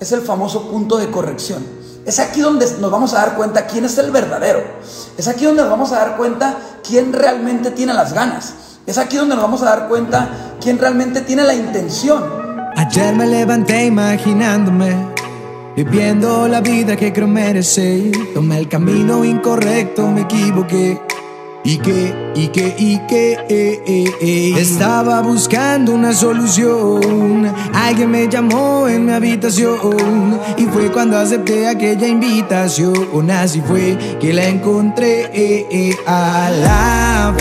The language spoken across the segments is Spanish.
es el famoso punto de corrección. Es aquí donde nos vamos a dar cuenta quién es el verdadero. Es aquí donde nos vamos a dar cuenta quién realmente tiene las ganas. Es aquí donde nos vamos a dar cuenta quién realmente tiene la intención. Ayer me levanté imaginándome, viviendo la vida que creo merecer. Tomé el camino incorrecto, me equivoqué. Y que, y que, y que, eh, eh, eh. Estaba buscando una solución. Alguien me llamó en mi habitación. Y fue cuando acepté aquella invitación. Así fue que la encontré a la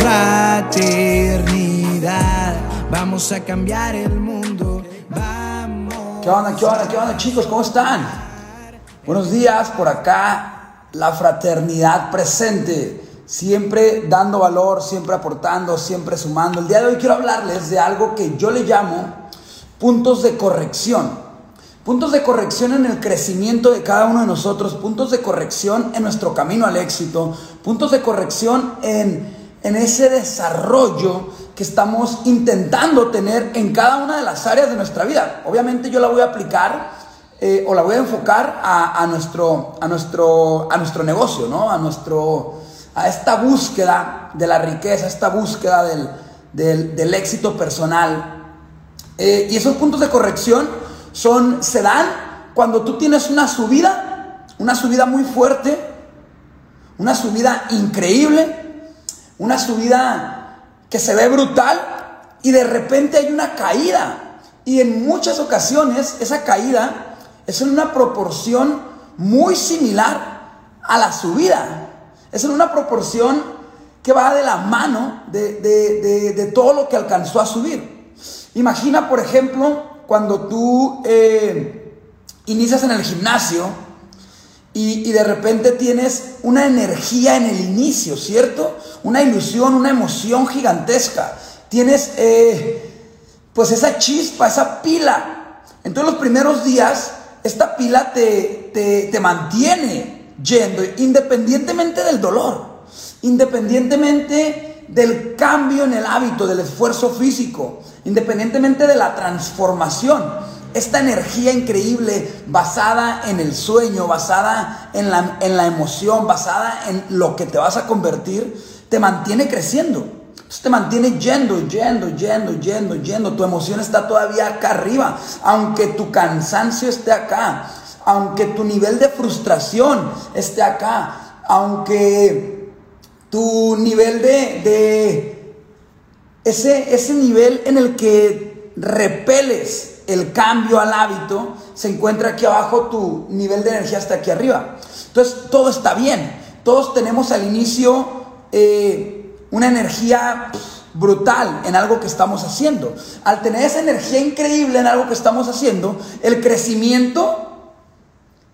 fraternidad. Vamos a cambiar el mundo. Vamos. ¿Qué onda, qué onda, qué onda, chicos? ¿Cómo están? Buenos días, por acá, la fraternidad presente siempre dando valor, siempre aportando, siempre sumando. El día de hoy quiero hablarles de algo que yo le llamo puntos de corrección. Puntos de corrección en el crecimiento de cada uno de nosotros, puntos de corrección en nuestro camino al éxito, puntos de corrección en, en ese desarrollo que estamos intentando tener en cada una de las áreas de nuestra vida. Obviamente yo la voy a aplicar eh, o la voy a enfocar a, a, nuestro, a, nuestro, a nuestro negocio, ¿no? a nuestro a esta búsqueda de la riqueza, esta búsqueda del, éxito personal. Eh, y esos puntos de corrección son, se dan cuando tú tienes una subida, una subida muy fuerte, una subida increíble, una subida que se ve brutal y de repente hay una caída. Y en muchas ocasiones esa caída es en una proporción muy similar a la subida. Es en una proporción que va de la mano de, todo lo que alcanzó a subir. Imagina, por ejemplo, cuando tú eh, inicias en el gimnasio y, de repente tienes una energía en el inicio, ¿cierto? Una ilusión, una emoción gigantesca. Tienes eh, pues esa chispa, esa pila. Entonces los primeros días, esta pila te, te mantiene yendo, independientemente del dolor, independientemente del cambio en el hábito, del esfuerzo físico, independientemente de la transformación. Esta energía increíble basada en el sueño, basada en la, en la emoción, basada en lo que te vas a convertir, te mantiene creciendo. te mantiene yendo, yendo, yendo, yendo, yendo. Tu emoción está todavía acá arriba, aunque tu cansancio esté acá aunque tu nivel de frustración esté acá, aunque tu nivel de, ese, ese nivel en el que repeles el cambio al hábito, se encuentra aquí abajo, tu nivel de energía está aquí arriba. Entonces, todo está bien. Todos tenemos al inicio eh, una energía brutal en algo que estamos haciendo. Al tener esa energía increíble en algo que estamos haciendo, el crecimiento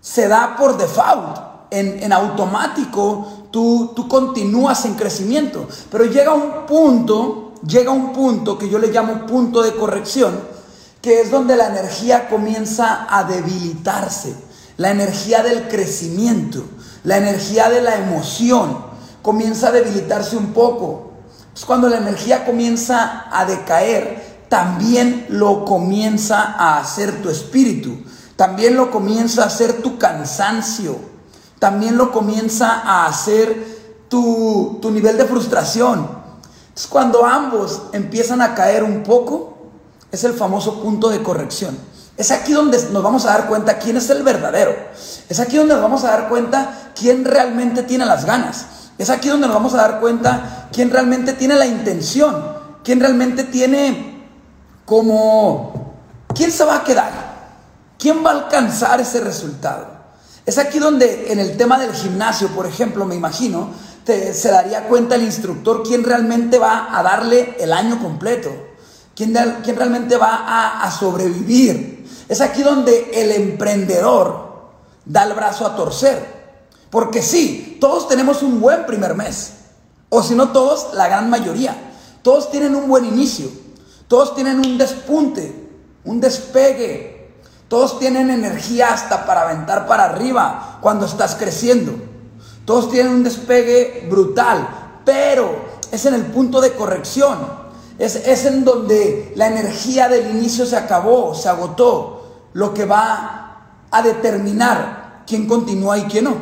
se da por default, en, automático, tú, tú continúas en crecimiento. Pero llega un punto, llega un punto que yo le llamo punto de corrección, que es donde la energía comienza a debilitarse, la energía del crecimiento, la energía de la emoción, comienza a debilitarse un poco. Es cuando la energía comienza a decaer, también lo comienza a hacer tu espíritu. También lo comienza a hacer tu cansancio. También lo comienza a hacer tu, nivel de frustración. Entonces cuando ambos empiezan a caer un poco, es el famoso punto de corrección. Es aquí donde nos vamos a dar cuenta quién es el verdadero. Es aquí donde nos vamos a dar cuenta quién realmente tiene las ganas. Es aquí donde nos vamos a dar cuenta quién realmente tiene la intención. Quién realmente tiene como... ¿Quién se va a quedar? ¿Quién va a alcanzar ese resultado? Es aquí donde en el tema del gimnasio, por ejemplo, me imagino, se daría cuenta el instructor quién realmente va a darle el año completo, quién, quién realmente va a, a sobrevivir. Es aquí donde el emprendedor da el brazo a torcer. Porque sí, todos tenemos un buen primer mes. O si no todos, la gran mayoría. Todos tienen un buen inicio. Todos tienen un despunte, un despegue, todos tienen energía hasta para aventar para arriba cuando estás creciendo. Todos tienen un despegue brutal, pero es en el punto de corrección. Es, es en donde la energía del inicio se acabó, se agotó. Lo que va a determinar quién continúa y quién no.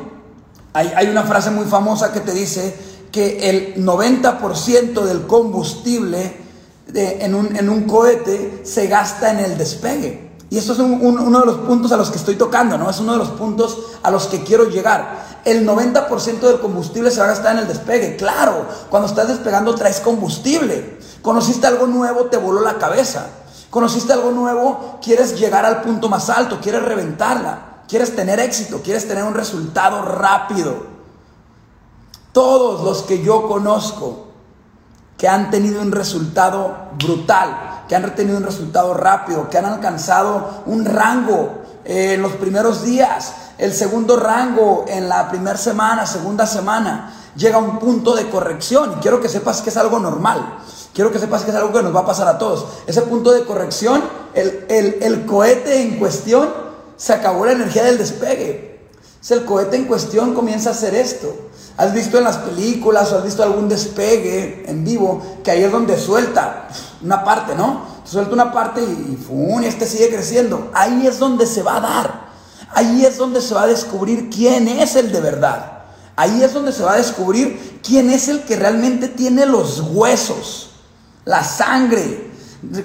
Hay, hay una frase muy famosa que te dice que el 90% del combustible en, un, en, un, cohete se gasta en el despegue. Y esto es uno de los puntos a los que estoy tocando, ¿no? Es uno de los puntos a los que quiero llegar. El 90% del combustible se va a gastar en el despegue. Claro, cuando estás despegando traes combustible. Conociste algo nuevo, te voló la cabeza. Conociste algo nuevo, quieres llegar al punto más alto, quieres reventarla, quieres tener éxito, quieres tener un resultado rápido. Todos los que yo conozco que han tenido un resultado brutal, que han tenido un resultado rápido, que han alcanzado un rango en los primeros días, el segundo rango en la primera semana, segunda semana, llega a un punto de corrección. Quiero que sepas que es algo normal. Quiero que sepas que es algo que nos va a pasar a todos. Ese punto de corrección, el, el cohete en cuestión, se acabó la energía del despegue. Es el cohete en cuestión comienza a hacer esto. ¿Has visto en las películas o has visto algún despegue en vivo que ahí es donde suelta una parte, ¿no? Suelta una parte y, este sigue creciendo. Ahí es donde se va a dar. Ahí es donde se va a descubrir quién es el de verdad. Ahí es donde se va a descubrir quién es el que realmente tiene los huesos, la sangre,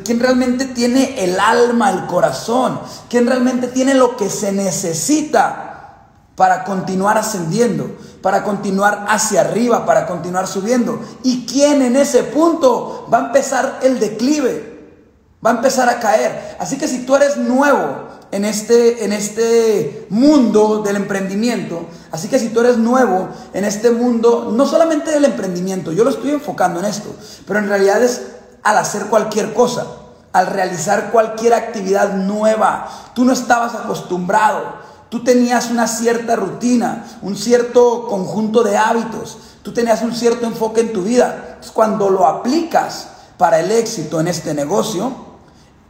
quién realmente tiene el alma, el corazón, quién realmente tiene lo que se necesita para continuar ascendiendo, para continuar hacia arriba, para continuar subiendo. ¿Y quién en ese punto va a empezar el declive? Va a empezar a caer. Así que si tú eres nuevo en este, en este mundo del emprendimiento, así que si tú eres nuevo en este mundo, no solamente del emprendimiento, yo lo estoy enfocando en esto, pero en realidad es al hacer cualquier cosa, al realizar cualquier actividad nueva. Tú no estabas acostumbrado Tú tenías una cierta rutina, un cierto conjunto de hábitos, tú tenías un cierto enfoque en tu vida. cuando lo aplicas para el éxito en este negocio,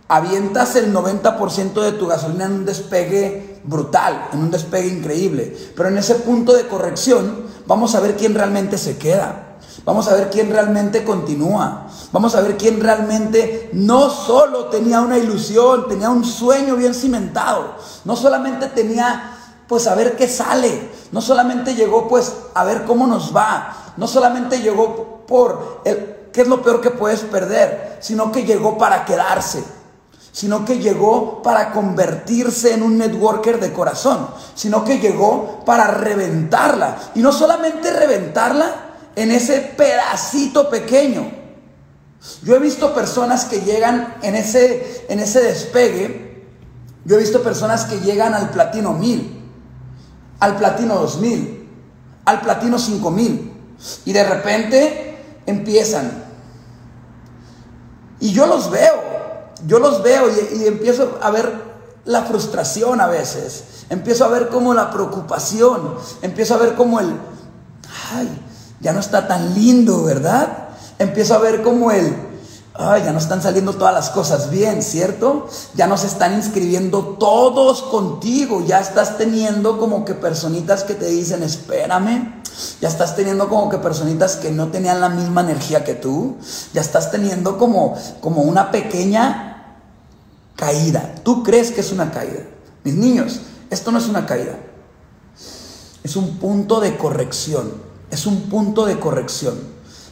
avientas el 90% de tu gasolina en un despegue brutal, en un despegue increíble. Pero en ese punto de corrección, vamos a ver quién realmente se queda. Vamos a ver quién realmente continúa. Vamos a ver quién realmente no solo tenía una ilusión, tenía un sueño bien cimentado. No solamente tenía pues a ver qué sale. No solamente llegó pues a ver cómo nos va. No solamente llegó por el qué es lo peor que puedes perder, sino que llegó para quedarse. Sino que llegó para convertirse en un networker de corazón, sino que llegó para reventarla. Y no solamente reventarla, en ese pedacito pequeño. Yo he visto personas que llegan en ese, en ese despegue, yo he visto personas que llegan al platino 1000, al platino 2000, al platino 5000 y de repente empiezan. Y yo los veo, yo los veo y, y empiezo a ver la frustración a veces, empiezo a ver como la preocupación, empiezo a ver como el, ay, ya no está tan lindo, ¿verdad? Empiezo a ver como el, ay, ya no están saliendo todas las cosas bien, ¿cierto? Ya no se están inscribiendo todos contigo, ya estás teniendo como que personitas que te dicen, espérame, ya estás teniendo como que personitas que no tenían la misma energía que tú, ya estás teniendo como, como una pequeña caída. Tú crees que es una caída. Mis niños, esto no es una caída, es un punto de corrección. Es un punto de corrección.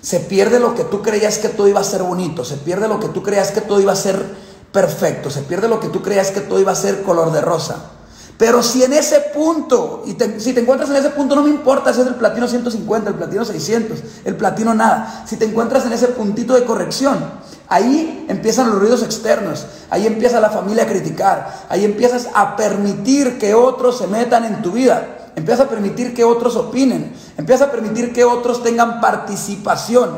Se pierde lo que tú creías que todo iba a ser bonito, se pierde lo que tú creías que todo iba a ser perfecto, se pierde lo que tú creías que todo iba a ser color de rosa. Pero si en ese punto, y si te encuentras en ese punto, no me importa si es el platino 150, el platino 600, el platino nada. Si te encuentras en ese puntito de corrección, ahí empiezan los ruidos externos, ahí empieza la familia a criticar, ahí empiezas a permitir que otros se metan en tu vida. Empieza a permitir que otros opinen. Empieza a permitir que otros tengan participación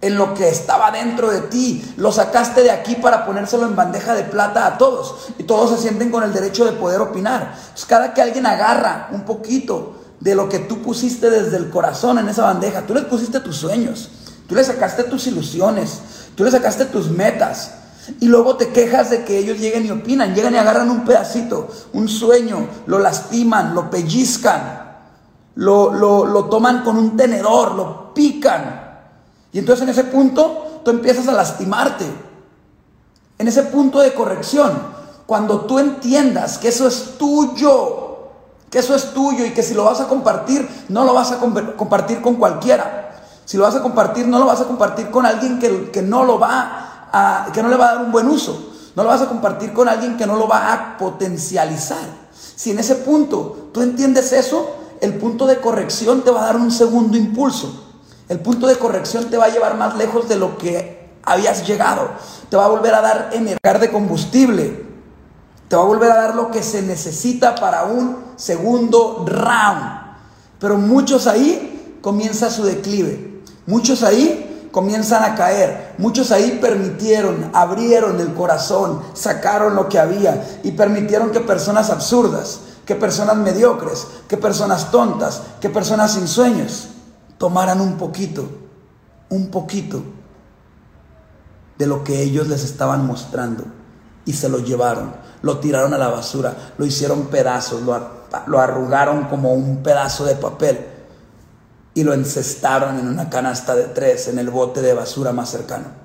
en lo que estaba dentro de ti. Lo sacaste de aquí para ponérselo en bandeja de plata a todos. Y todos se sienten con el derecho de poder opinar. cada que alguien agarra un poquito de lo que tú pusiste desde el corazón en esa bandeja, tú le pusiste tus sueños, tú le sacaste tus ilusiones, tú le sacaste tus metas. Y luego te quejas de que ellos lleguen y opinan, llegan y agarran un pedacito, un sueño, lo lastiman, lo pellizcan, lo, lo, toman con un tenedor, lo pican. Y entonces en ese punto tú empiezas a lastimarte. En ese punto de corrección, cuando tú entiendas que eso es tuyo, que eso es tuyo y que si lo vas a compartir, no lo vas a compartir con cualquiera. Si lo vas a compartir, no lo vas a compartir con alguien que, que no lo va a, que no le va a dar un buen uso. No lo vas a compartir con alguien que no lo va a potencializar. Si en ese punto tú entiendes eso, el punto de corrección te va a dar un segundo impulso. El punto de corrección te va a llevar más lejos de lo que habías llegado. Te va a volver a dar energía de combustible. Te va a volver a dar lo que se necesita para un segundo round. Pero muchos ahí comienza su declive. Muchos ahí comienzan a caer. Muchos ahí permitieron, abrieron el corazón, sacaron lo que había y permitieron que personas absurdas, que personas mediocres, que personas tontas, que personas sin sueños tomaran un poquito, un poquito de lo que ellos les estaban mostrando y se lo llevaron, lo tiraron a la basura, lo hicieron pedazos, lo, lo arrugaron como un pedazo de papel y lo encestaron en una canasta de tres en el bote de basura más cercano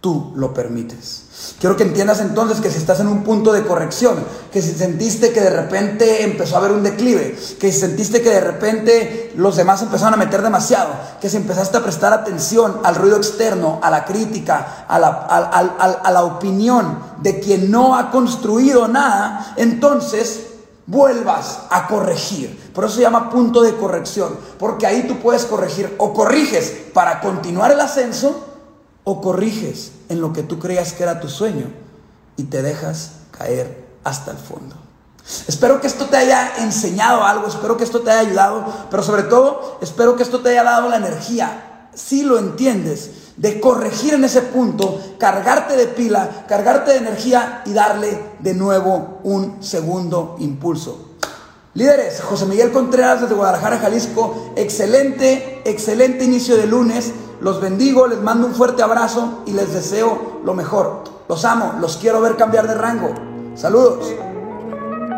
tú lo permites. Quiero que entiendas entonces que si estás en un punto de corrección, que si sentiste que de repente empezó a haber un declive, que si sentiste que de repente los demás empezaron a meter demasiado, que si empezaste a prestar atención al ruido externo, a la crítica, a la, a la opinión de quien no ha construido nada, entonces vuelvas a corregir. Por eso se llama punto de corrección, porque ahí tú puedes corregir o corriges para continuar el ascenso o corriges en lo que tú creías que era tu sueño y te dejas caer hasta el fondo. Espero que esto te haya enseñado algo, espero que esto te haya ayudado, pero sobre todo espero que esto te haya dado la energía, si lo entiendes, de corregir en ese punto, cargarte de pila, cargarte de energía y darle de nuevo un segundo impulso. Líderes, José Miguel Contreras desde Guadalajara, Jalisco, excelente, excelente inicio de lunes. Los bendigo, les mando un fuerte abrazo y les deseo lo mejor. Los amo, los quiero ver cambiar de rango. Saludos.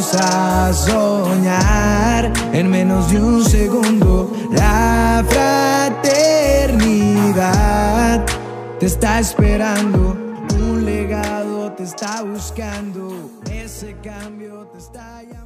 Vamos a soñar en menos de un segundo. La fraternidad te está esperando. Un legado te está buscando. Ese cambio te está llamando.